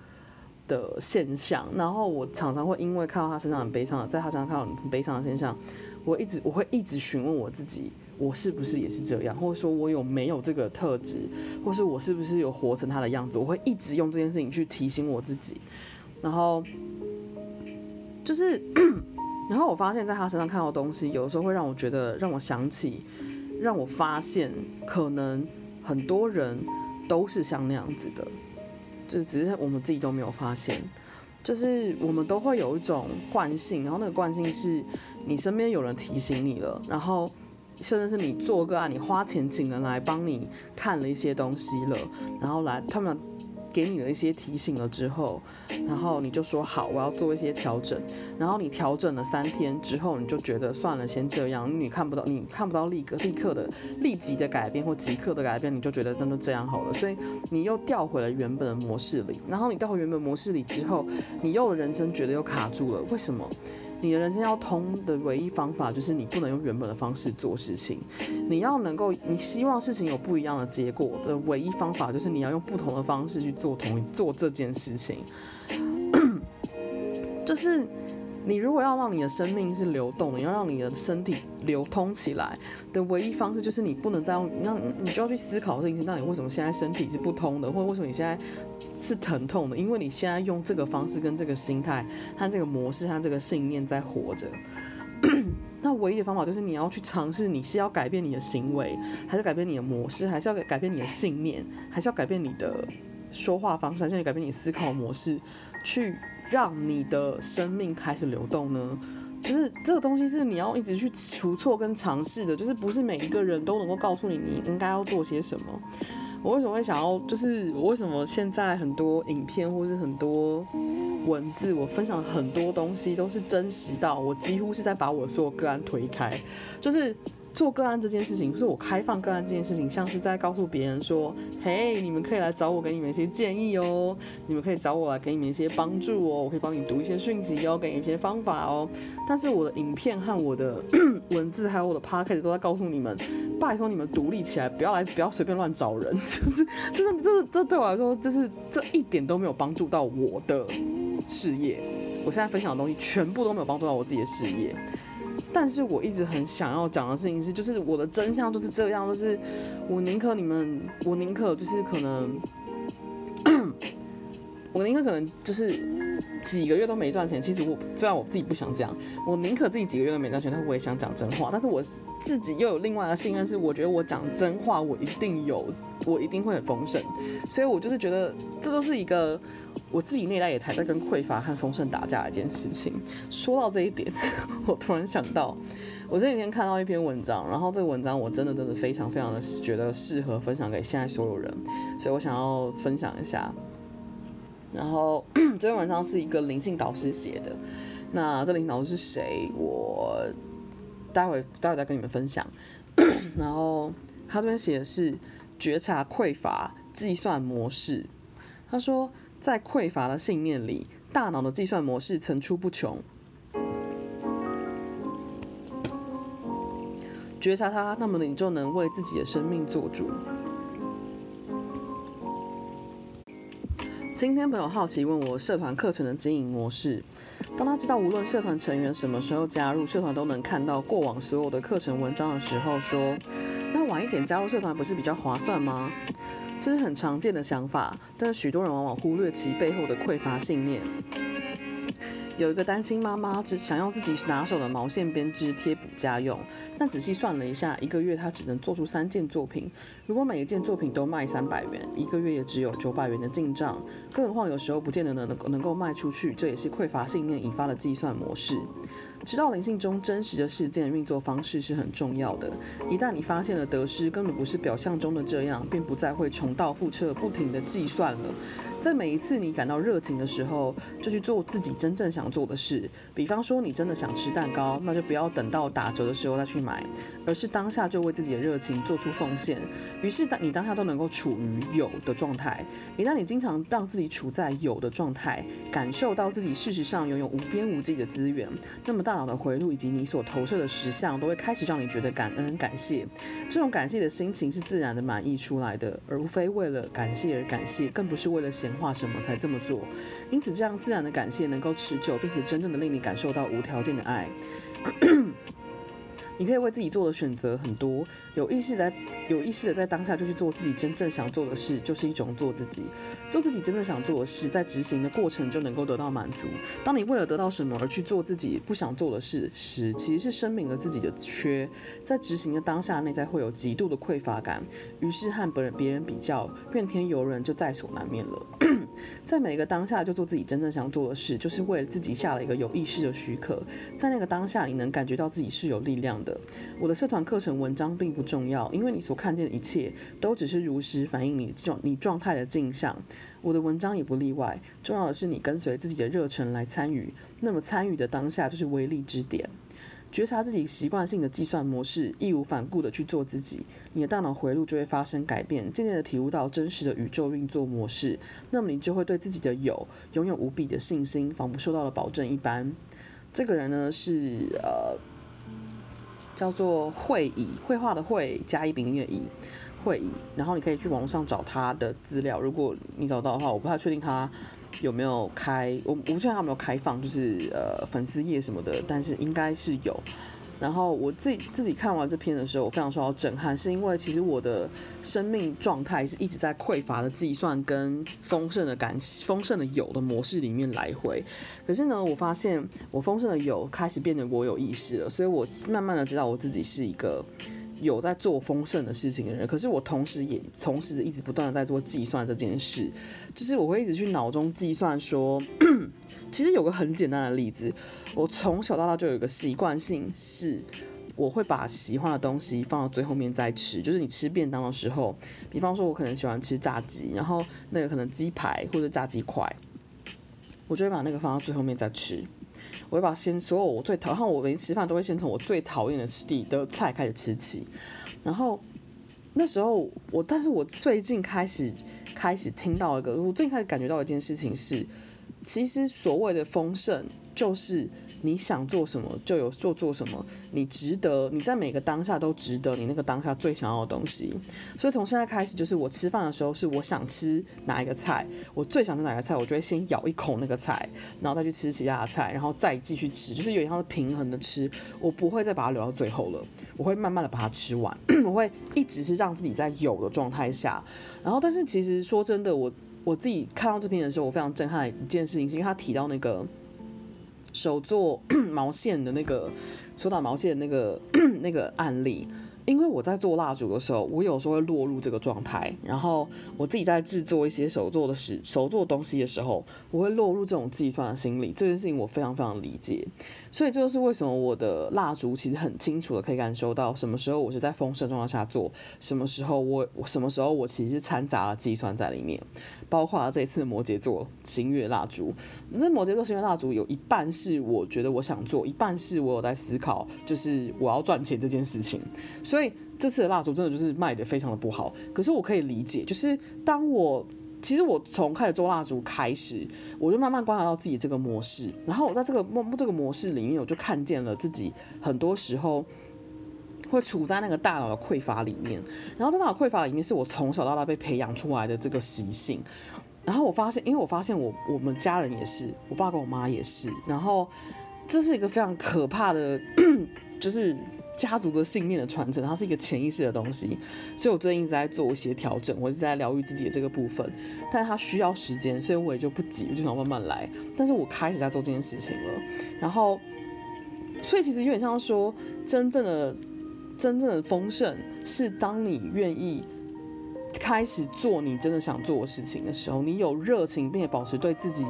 的现象，然后我常常会因为看到他身上很悲伤，在他身上看到很悲伤的现象。我一直我会一直询问我自己，我是不是也是这样，或者说我有没有这个特质，或是我是不是有活成他的样子？我会一直用这件事情去提醒我自己，然后就是，然后我发现在他身上看到的东西，有的时候会让我觉得，让我想起，让我发现，可能很多人都是像那样子的，就只是我们自己都没有发现。就是我们都会有一种惯性，然后那个惯性是你身边有人提醒你了，然后甚至是你做个案，你花钱请人来帮你看了一些东西了，然后来他们。给你了一些提醒了之后，然后你就说好，我要做一些调整。然后你调整了三天之后，你就觉得算了，先这样。你看不到，你看不到立刻立刻的立即的改变或即刻的改变，你就觉得那就这样好了。所以你又调回了原本的模式里。然后你调回原本模式里之后，你又人生觉得又卡住了。为什么？你的人生要通的唯一方法就是你不能用原本的方式做事情，你要能够，你希望事情有不一样的结果的唯一方法就是你要用不同的方式去做同做这件事情，就是。你如果要让你的生命是流动的，你要让你的身体流通起来的唯一方式，就是你不能再用，那你就要去思考这件事情，到底为什么现在身体是不通的，或者为什么你现在是疼痛的？因为你现在用这个方式、跟这个心态、和这个模式、和这个信念在活着。那唯一的方法就是你要去尝试，你是要改变你的行为，还是改变你的模式，还是要改变你的信念，还是要改变你的说话方式，还是要改变你思考模式，去。让你的生命开始流动呢？就是这个东西是你要一直去除错跟尝试的，就是不是每一个人都能够告诉你你应该要做些什么。我为什么会想要？就是我为什么现在很多影片或是很多文字，我分享很多东西都是真实到我几乎是在把我所有个案推开，就是。做个案这件事情，是我开放个案这件事情，像是在告诉别人说：“嘿，你们可以来找我，给你们一些建议哦。你们可以找我来给你们一些帮助哦。我可以帮你读一些讯息哦，给你一些方法哦。”但是我的影片和我的 文字还有我的 p o c a s t 都在告诉你们：拜托你们独立起来，不要来，不要随便乱找人。就是，就是，这这对我来说，就是这一点都没有帮助到我的事业。我现在分享的东西全部都没有帮助到我自己的事业。但是我一直很想要讲的事情是，就是我的真相就是这样，就是我宁可你们，我宁可就是可能，我宁可可能就是。几个月都没赚钱，其实我虽然我自己不想这样，我宁可自己几个月都没赚钱，但是我也想讲真话。但是我自己又有另外的信任，是我觉得我讲真话，我一定有，我一定会很丰盛。所以我就是觉得这就是一个我自己内在也还在跟匮乏和丰盛打架的一件事情。说到这一点，我突然想到，我这几天看到一篇文章，然后这个文章我真的真的非常非常的觉得适合分享给现在所有人，所以我想要分享一下。然后这篇文章是一个灵性导师写的，那这灵性导师是谁？我待会待会再跟你们分享。然后他这边写的是觉察匮乏计算模式。他说，在匮乏的信念里，大脑的计算模式层出不穷。觉察它，那么你就能为自己的生命做主。今天朋友好奇问我社团课程的经营模式。当他知道无论社团成员什么时候加入社团都能看到过往所有的课程文章的时候，说：“那晚一点加入社团不是比较划算吗？”这是很常见的想法，但许多人往往忽略其背后的匮乏信念。有一个单亲妈妈只想要自己拿手的毛线编织贴补家用，但仔细算了一下，一个月她只能做出三件作品。如果每一件作品都卖三百元，一个月也只有九百元的进账。更何况有时候不见得能能能够卖出去，这也是匮乏信念引发的计算模式。知道灵性中真实的事件运作方式是很重要的。一旦你发现了得失根本不是表象中的这样，便不再会重蹈覆辙，不停地计算了。在每一次你感到热情的时候，就去做自己真正想做的事。比方说，你真的想吃蛋糕，那就不要等到打折的时候再去买，而是当下就为自己的热情做出奉献。于是，当你当下都能够处于有的状态。一旦你经常让自己处在有的状态，感受到自己事实上拥有无边无际的资源，那么大。脑的回路以及你所投射的实相，都会开始让你觉得感恩感谢。这种感谢的心情是自然的满意出来的，而非为了感谢而感谢，更不是为了显画什么才这么做。因此，这样自然的感谢能够持久，并且真正的令你感受到无条件的爱。你可以为自己做的选择很多，有意识在有意识的在当下就去做自己真正想做的事，就是一种做自己。做自己真正想做的事，在执行的过程就能够得到满足。当你为了得到什么而去做自己不想做的事时，其实是声明了自己的缺。在执行的当下，内在会有极度的匮乏感，于是和别人别人比较，怨天尤人就在所难免了。在每个当下就做自己真正想做的事，就是为了自己下了一个有意识的许可。在那个当下，你能感觉到自己是有力量的。我的社团课程文章并不重要，因为你所看见的一切都只是如实反映你状你状态的镜像。我的文章也不例外。重要的是你跟随自己的热忱来参与，那么参与的当下就是威力之点。觉察自己习惯性的计算模式，义无反顾的去做自己，你的大脑回路就会发生改变，渐渐的体悟到真实的宇宙运作模式。那么你就会对自己的有拥有无比的信心，仿佛受到了保证一般。这个人呢是呃。叫做会乙，绘画的绘加一丙丁的乙，会乙。然后你可以去网络上找他的资料，如果你找到的话，我不太确定他有没有开，我我不知道他有没有开放，就是呃粉丝页什么的，但是应该是有。然后我自己自己看完这篇的时候，我非常受到震撼，是因为其实我的生命状态是一直在匮乏的计算跟丰盛的感丰盛的有的模式里面来回。可是呢，我发现我丰盛的有开始变得我有意识了，所以我慢慢的知道我自己是一个有在做丰盛的事情的人。可是我同时也同时一直不断的在做计算这件事，就是我会一直去脑中计算说。其实有个很简单的例子，我从小到大就有一个习惯性，是我会把喜欢的东西放到最后面再吃。就是你吃便当的时候，比方说我可能喜欢吃炸鸡，然后那个可能鸡排或者炸鸡块，我就会把那个放到最后面再吃。我会把先所有我最讨，好我连吃饭都会先从我最讨厌的吃的的菜开始吃起。然后那时候我，但是我最近开始开始听到一个，我最近开始感觉到一件事情是。其实所谓的丰盛，就是你想做什么就有做做什么，你值得，你在每个当下都值得你那个当下最想要的东西。所以从现在开始，就是我吃饭的时候，是我想吃哪一个菜，我最想吃哪个菜，我就会先咬一口那个菜，然后再去吃其他的菜，然后再继续吃，就是有一样是平衡的吃，我不会再把它留到最后了，我会慢慢的把它吃完，我会一直是让自己在有的状态下，然后但是其实说真的，我。我自己看到这篇的时候，我非常震撼的一件事情，是因为他提到那个手做 毛线的那个手打毛线的那个 那个案例。因为我在做蜡烛的时候，我有时候会落入这个状态。然后我自己在制作一些手做的事、手做东西的时候，我会落入这种计算的心理。这件事情我非常非常理解。所以这就是为什么我的蜡烛其实很清楚的可以感受到什么时候我是在丰盛状态下做，什么时候我什么时候我其实是掺杂了计算在里面。包括这次摩羯座星月蜡烛，这摩羯座星月蜡烛有一半是我觉得我想做，一半是我有在思考，就是我要赚钱这件事情。所以这次的蜡烛真的就是卖得非常的不好。可是我可以理解，就是当我其实我从开始做蜡烛开始，我就慢慢观察到自己这个模式，然后我在这个模这个模式里面，我就看见了自己很多时候。会处在那个大脑的匮乏里面，然后在大脑匮乏里面是我从小到大被培养出来的这个习性。然后我发现，因为我发现我我们家人也是，我爸跟我妈也是，然后这是一个非常可怕的，就是家族的信念的传承，它是一个潜意识的东西，所以我最近一直在做一些调整，我一直在疗愈自己的这个部分，但是它需要时间，所以我也就不急，我就想慢慢来。但是我开始在做这件事情了，然后，所以其实有点像说，真正的真正的丰盛是当你愿意。开始做你真的想做的事情的时候，你有热情，并且保持对自己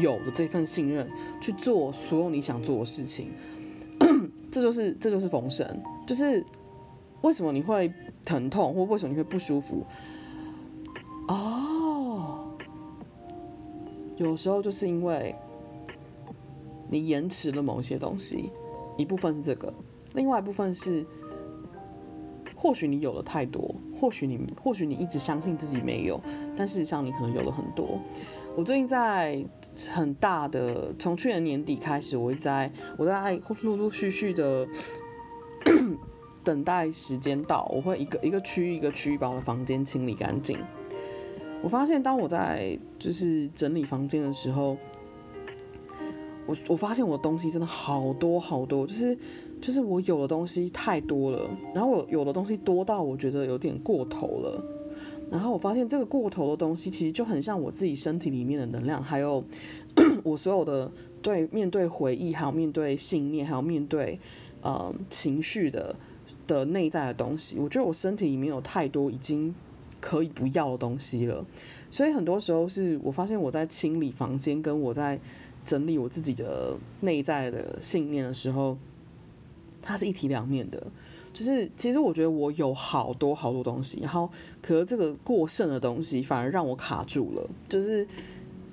有的这份信任，去做所有你想做的事情，这就是这就是丰盛。就是为什么你会疼痛，或为什么你会不舒服？哦，有时候就是因为你延迟了某些东西，一部分是这个，另外一部分是或许你有了太多。或许你，或许你一直相信自己没有，但事实上你可能有了很多。我最近在很大的，从去年年底开始，我一直在，我在陆陆续续的 等待时间到，我会一个一个区域一个区域把我的房间清理干净。我发现，当我在就是整理房间的时候，我我发现我的东西真的好多好多，就是。就是我有的东西太多了，然后我有的东西多到我觉得有点过头了，然后我发现这个过头的东西其实就很像我自己身体里面的能量，还有 我所有的对面对回忆，还有面对信念，还有面对呃情绪的的内在的东西。我觉得我身体里面有太多已经可以不要的东西了，所以很多时候是我发现我在清理房间，跟我在整理我自己的内在的信念的时候。它是一体两面的，就是其实我觉得我有好多好多东西，然后可是这个过剩的东西反而让我卡住了。就是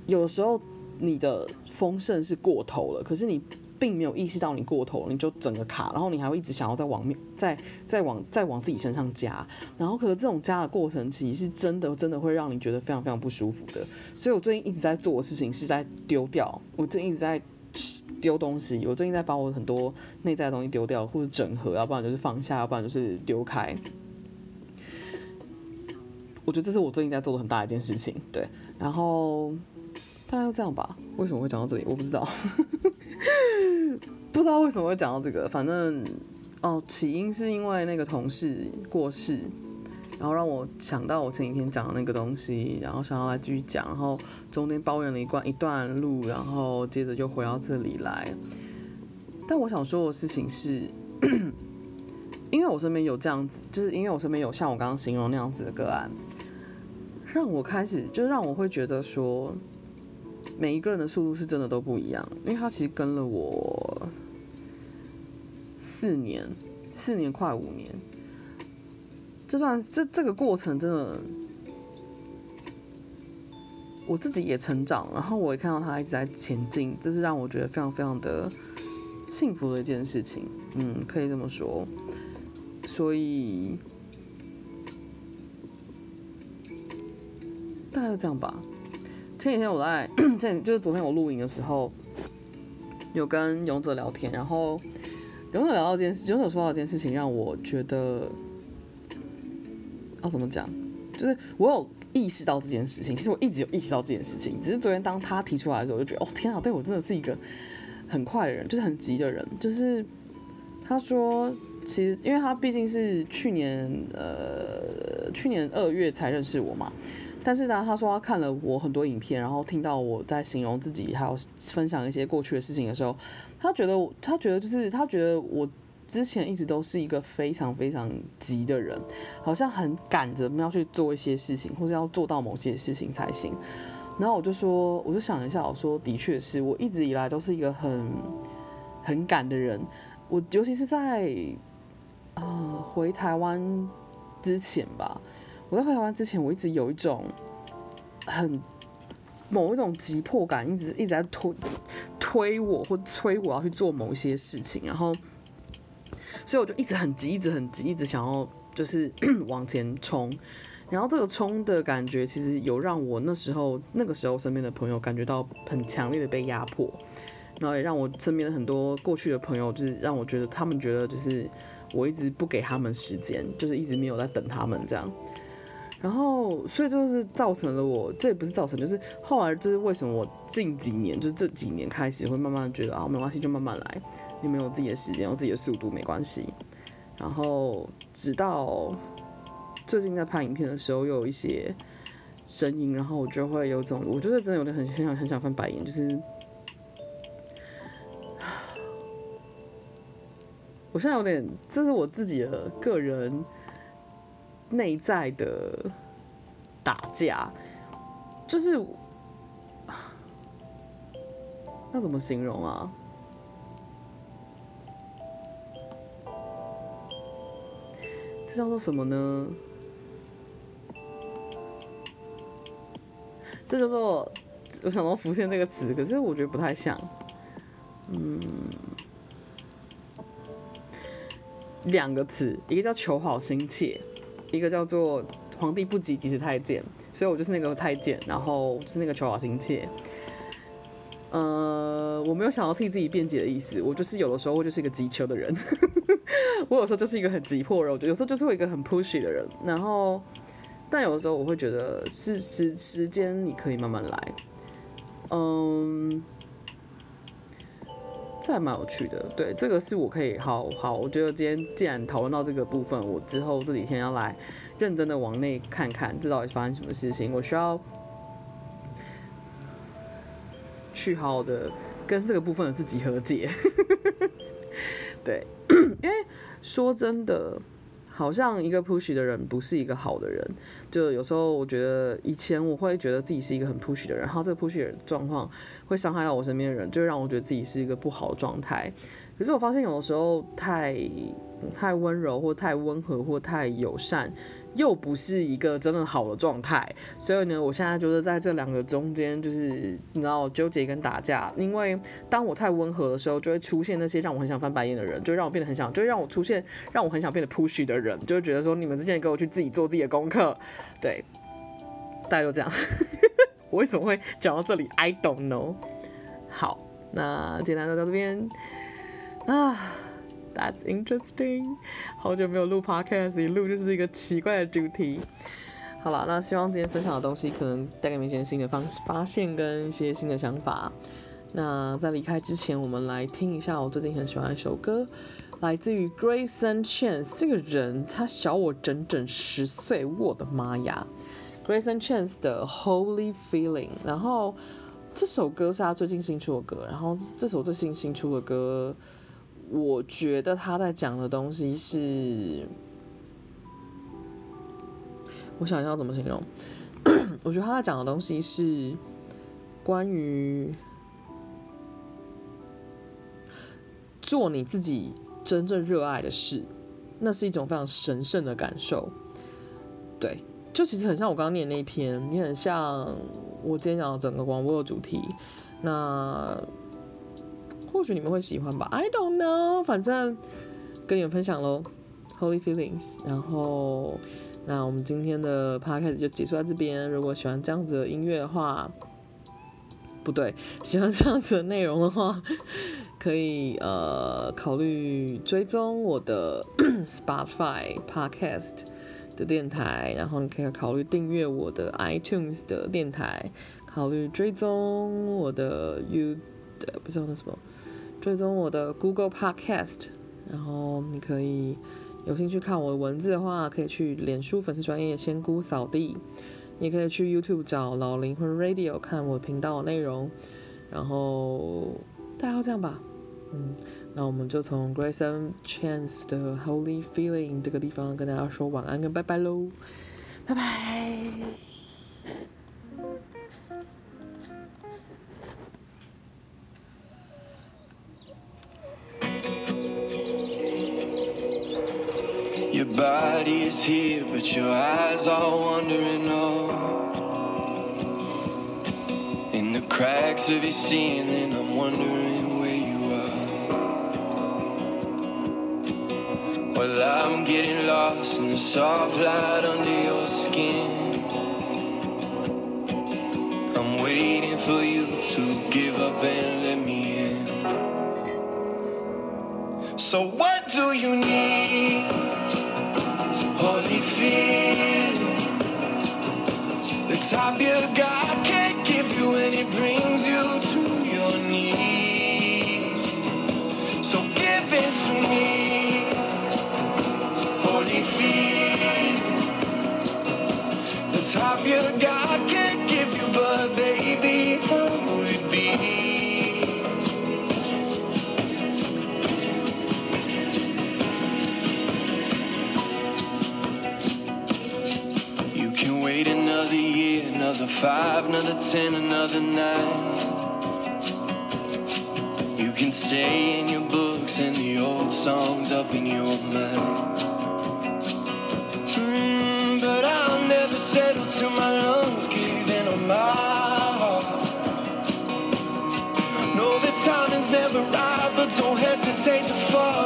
有时候你的丰盛是过头了，可是你并没有意识到你过头了，你就整个卡，然后你还会一直想要再往面、再再往再往自己身上加，然后可是这种加的过程其实是真的真的会让你觉得非常非常不舒服的。所以我最近一直在做的事情是在丢掉，我最近一直在。丢东西，我最近在把我很多内在的东西丢掉，或者整合，要不然就是放下，要不然就是丢开。我觉得这是我最近在做的很大一件事情，对。然后大概就这样吧。为什么会讲到这里？我不知道，不知道为什么会讲到这个。反正哦，起因是因为那个同事过世。然后让我想到我前几天讲的那个东西，然后想要来继续讲，然后中间抱怨了一段一段路，然后接着就回到这里来。但我想说的事情是，因为我身边有这样子，就是因为我身边有像我刚刚形容那样子的个案，让我开始就让我会觉得说，每一个人的速度是真的都不一样，因为他其实跟了我四年，四年快五年。这段这这个过程真的，我自己也成长，然后我也看到他一直在前进，这是让我觉得非常非常的幸福的一件事情，嗯，可以这么说。所以大概就这样吧。前几天我在，前就是昨天我录影的时候，有跟勇者聊天，然后勇者聊到这件事，勇者说到这件事情，让我觉得。要怎么讲？就是我有意识到这件事情，其实我一直有意识到这件事情，只是昨天当他提出来的时候，我就觉得哦天啊，对我真的是一个很快的人，就是很急的人。就是他说，其实因为他毕竟是去年呃去年二月才认识我嘛，但是呢，他说他看了我很多影片，然后听到我在形容自己，还有分享一些过去的事情的时候，他觉得他觉得就是他觉得我。之前一直都是一个非常非常急的人，好像很赶着要去做一些事情，或者要做到某些事情才行。然后我就说，我就想一下，我说的确是我一直以来都是一个很很赶的人。我尤其是在呃回台湾之前吧，我在回台湾之前，我一直有一种很某一种急迫感，一直一直在推推我或催我要去做某一些事情，然后。所以我就一直很急，一直很急，一直想要就是 往前冲，然后这个冲的感觉其实有让我那时候那个时候身边的朋友感觉到很强烈的被压迫，然后也让我身边的很多过去的朋友就是让我觉得他们觉得就是我一直不给他们时间，就是一直没有在等他们这样，然后所以就是造成了我，这也不是造成，就是后来就是为什么我近几年就是这几年开始会慢慢觉得啊没关系，就慢慢来，你没有自己的时间，有自己的速度没关系。然后直到最近在拍影片的时候，又有一些声音，然后我就会有种，我觉得真的有点很想很想翻白眼，就是我现在有点，这是我自己的个人内在的打架，就是那 怎么形容啊？叫做什么呢？这叫做我想到浮现这个词，可是我觉得不太像。嗯，两个词，一个叫求好心切，一个叫做皇帝不急急死太监，所以我就是那个太监，然后是那个求好心切。呃，我没有想要替自己辩解的意思，我就是有的时候我就是一个急求的人。我有时候就是一个很急迫的人，我觉得有时候就是会一个很 pushy 的人，然后，但有的时候我会觉得是时时间你可以慢慢来，嗯，这还蛮有趣的，对，这个是我可以好好，我觉得今天既然讨论到这个部分，我之后这几天要来认真的往内看看，这到底发生什么事情，我需要去好好的跟这个部分的自己和解，对。因为说真的，好像一个 push 的人不是一个好的人。就有时候我觉得，以前我会觉得自己是一个很 push 的人，然后这个 push 的状况会伤害到我身边的人，就让我觉得自己是一个不好的状态。可是我发现有的时候太太温柔或太温和或太友善，又不是一个真的好的状态。所以呢，我现在就是在这两个中间，就是你知道纠结跟打架。因为当我太温和的时候，就会出现那些让我很想翻白眼的人，就会让我变得很想，就会让我出现让我很想变得 push 的人，就会觉得说你们之前给我去自己做自己的功课，对，大概就这样。我为什么会讲到这里？I don't know。好，那简单就到这边啊。That's interesting。好久没有录 podcast，一录就是一个奇怪的主题。好了，那希望今天分享的东西可能带给你们一些新的方式发现跟一些新的想法。那在离开之前，我们来听一下我最近很喜欢一首歌，来自于 Grayson Chance。这个人他小我整整十岁，我的妈呀！Grayson Chance 的 Holy Feeling。然后这首歌是他最近新出的歌，然后这首最新新出的歌。我觉得他在讲的东西是，我想一下怎么形容。我觉得他在讲的东西是关于做你自己真正热爱的事，那是一种非常神圣的感受。对，就其实很像我刚刚念那一篇，你很像我今天讲的整个广播的主题。那。或许你们会喜欢吧，I don't know，反正跟你们分享喽，Holy Feelings。然后，那我们今天的 podcast 就结束在这边。如果喜欢这样子的音乐的话，不对，喜欢这样子的内容的话，可以呃考虑追踪我的 Spotify podcast 的电台，然后你可以考虑订阅我的 iTunes 的电台，考虑追踪我的 You 的不知道那什么。追踪我的 Google Podcast，然后你可以有兴趣看我的文字的话，可以去脸书粉丝专页仙姑扫地，也可以去 YouTube 找老灵魂 Radio 看我频道的内容，然后大概就这样吧，嗯，那我们就从 Grayson Chance 的 Holy Feeling 这个地方跟大家说晚安跟拜拜喽，拜拜。Your body is here, but your eyes are wandering off. In the cracks of your ceiling, I'm wondering where you are. Well, I'm getting lost in the soft light under your skin. I'm waiting for you to give up and let me in. So, what do you need? top you got can't give you any dreams. Five, another ten, another nine. You can stay in your books and the old songs up in your mind. Mm, but I'll never settle till my lungs give in on my heart. No, know that timing's never right, but don't hesitate to fall.